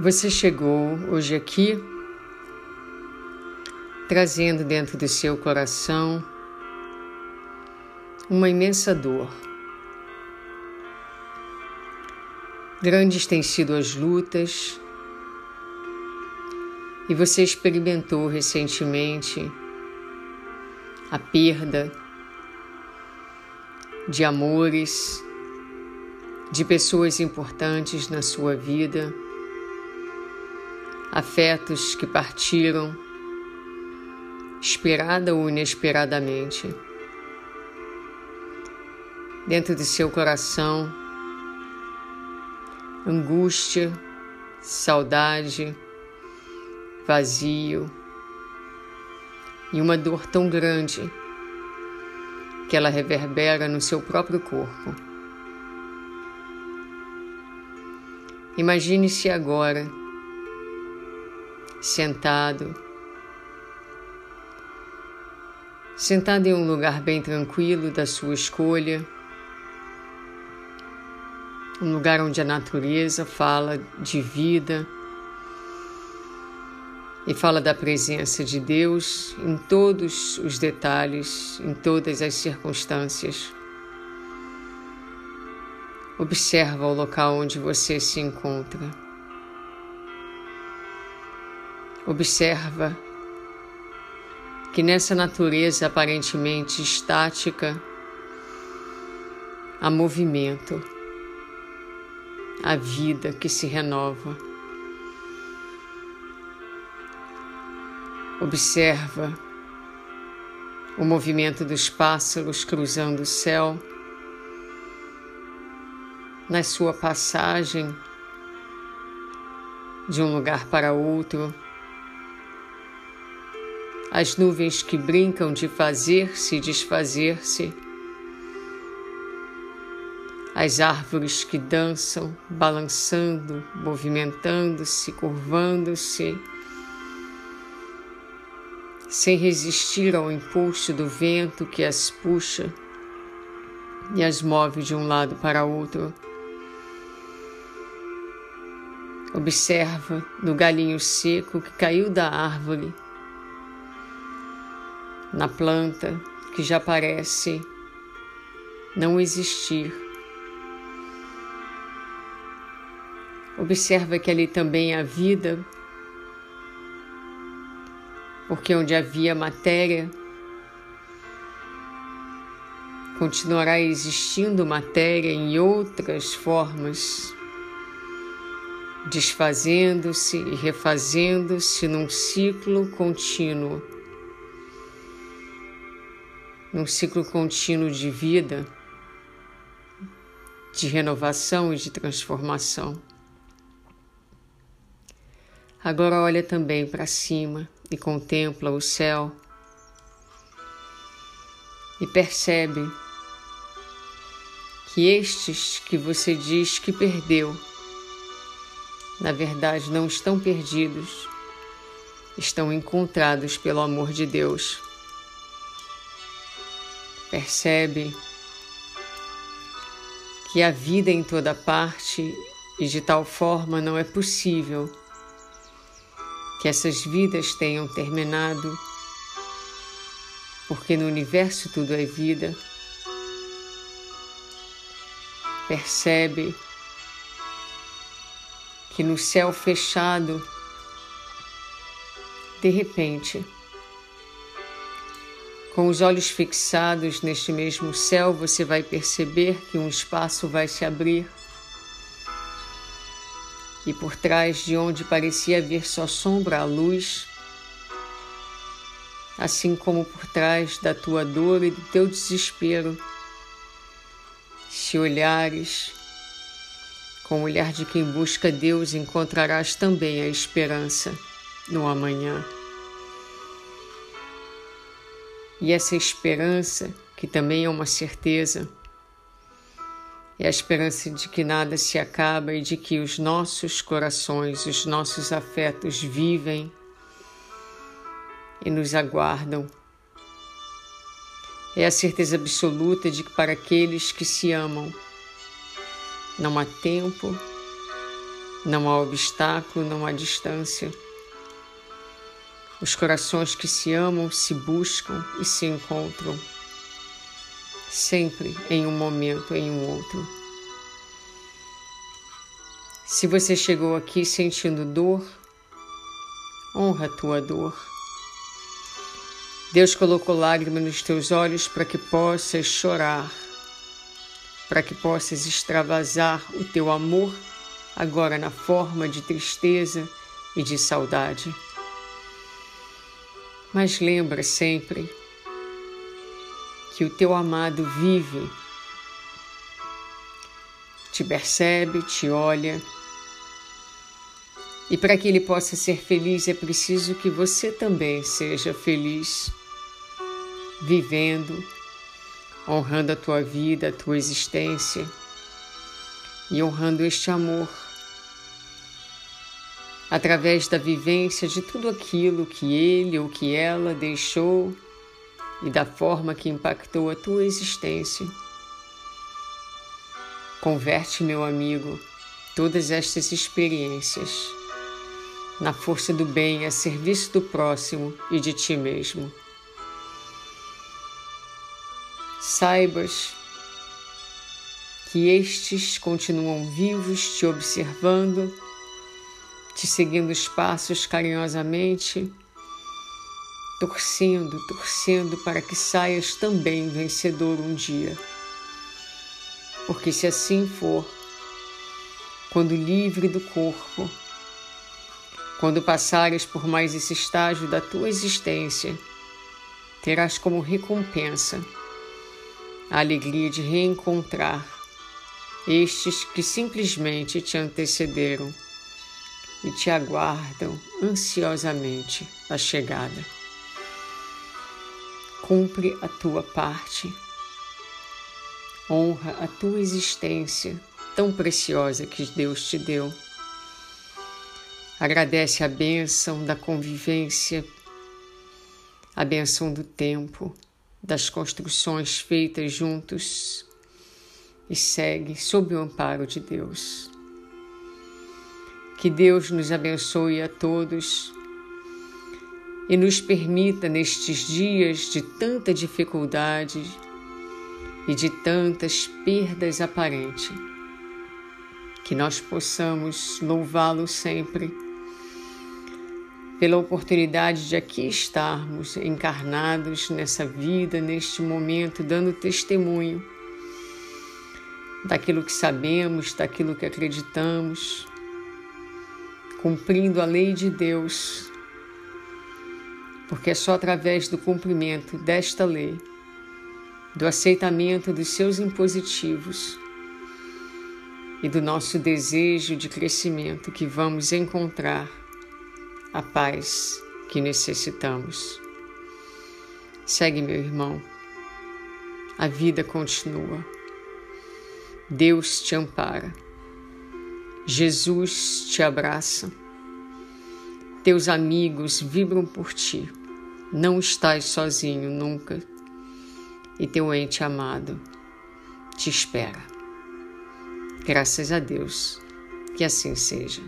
Você chegou hoje aqui trazendo dentro do seu coração uma imensa dor. Grandes têm sido as lutas e você experimentou recentemente a perda de amores, de pessoas importantes na sua vida afetos que partiram, esperada ou inesperadamente. Dentro de seu coração, angústia, saudade, vazio e uma dor tão grande que ela reverbera no seu próprio corpo. Imagine-se agora sentado, sentado em um lugar bem tranquilo da sua escolha, um lugar onde a natureza fala de vida e fala da presença de Deus em todos os detalhes, em todas as circunstâncias. Observa o local onde você se encontra. Observa que nessa natureza aparentemente estática há movimento, a vida que se renova. Observa o movimento dos pássaros cruzando o céu na sua passagem de um lugar para outro as nuvens que brincam de fazer-se e desfazer-se, as árvores que dançam, balançando, movimentando-se, curvando-se, sem resistir ao impulso do vento que as puxa e as move de um lado para outro. Observa no galinho seco que caiu da árvore na planta que já parece não existir. Observa que ali também há vida, porque onde havia matéria, continuará existindo matéria em outras formas, desfazendo-se e refazendo-se num ciclo contínuo num ciclo contínuo de vida, de renovação e de transformação. Agora olha também para cima e contempla o céu e percebe que estes que você diz que perdeu, na verdade não estão perdidos, estão encontrados pelo amor de Deus percebe que a vida em toda parte e de tal forma não é possível que essas vidas tenham terminado, porque no universo tudo é vida. Percebe que no céu fechado, de repente, com os olhos fixados neste mesmo céu, você vai perceber que um espaço vai se abrir. E por trás de onde parecia haver só sombra, a luz, assim como por trás da tua dor e do teu desespero, se olhares com o olhar de quem busca Deus, encontrarás também a esperança no amanhã. E essa esperança, que também é uma certeza, é a esperança de que nada se acaba e de que os nossos corações, os nossos afetos vivem e nos aguardam. É a certeza absoluta de que para aqueles que se amam, não há tempo, Não há obstáculo, não há distância. Os corações que se amam se buscam e se encontram, sempre em um momento, em um outro. Se você chegou aqui sentindo dor, honra a tua dor. Deus colocou lágrimas nos teus olhos para que possas chorar, para que possas extravasar o teu amor agora na forma de tristeza e de saudade. Mas lembra sempre que o teu amado vive, te percebe, te olha. E para que ele possa ser feliz é preciso que você também seja feliz, vivendo, honrando a tua vida, a tua existência e honrando este amor através da vivência de tudo aquilo que ele ou que ela deixou e da forma que impactou a tua existência. Converte, meu amigo, todas estas experiências na força do bem a serviço do próximo e de ti mesmo. Saibas que estes continuam vivos te observando te seguindo os passos carinhosamente, torcendo, torcendo para que saias também vencedor um dia. Porque se assim for, quando livre do corpo, quando passares por mais esse estágio da tua existência, terás como recompensa a alegria de reencontrar estes que simplesmente te antecederam e te aguardam ansiosamente a chegada. Cumpre a tua parte, honra a tua existência tão preciosa que Deus te deu. Agradece a bênção da convivência, a bênção do tempo, das construções feitas juntos e segue sob o amparo de Deus. Que Deus nos abençoe a todos e nos permita nestes dias de tanta dificuldade e de tantas perdas aparentes, que nós possamos louvá-lo sempre pela oportunidade de aqui estarmos encarnados nessa vida, neste momento, dando testemunho daquilo que sabemos, daquilo que acreditamos cumprindo a lei de Deus, porque é só através do cumprimento desta lei, do aceitamento dos seus impositivos e do nosso desejo de crescimento que vamos encontrar a paz que necessitamos. Segue, meu irmão, a vida continua. Deus te ampara. Jesus te abraça. Teus amigos vibram por ti. Não estás sozinho nunca. E teu ente amado te espera. Graças a Deus, que assim seja.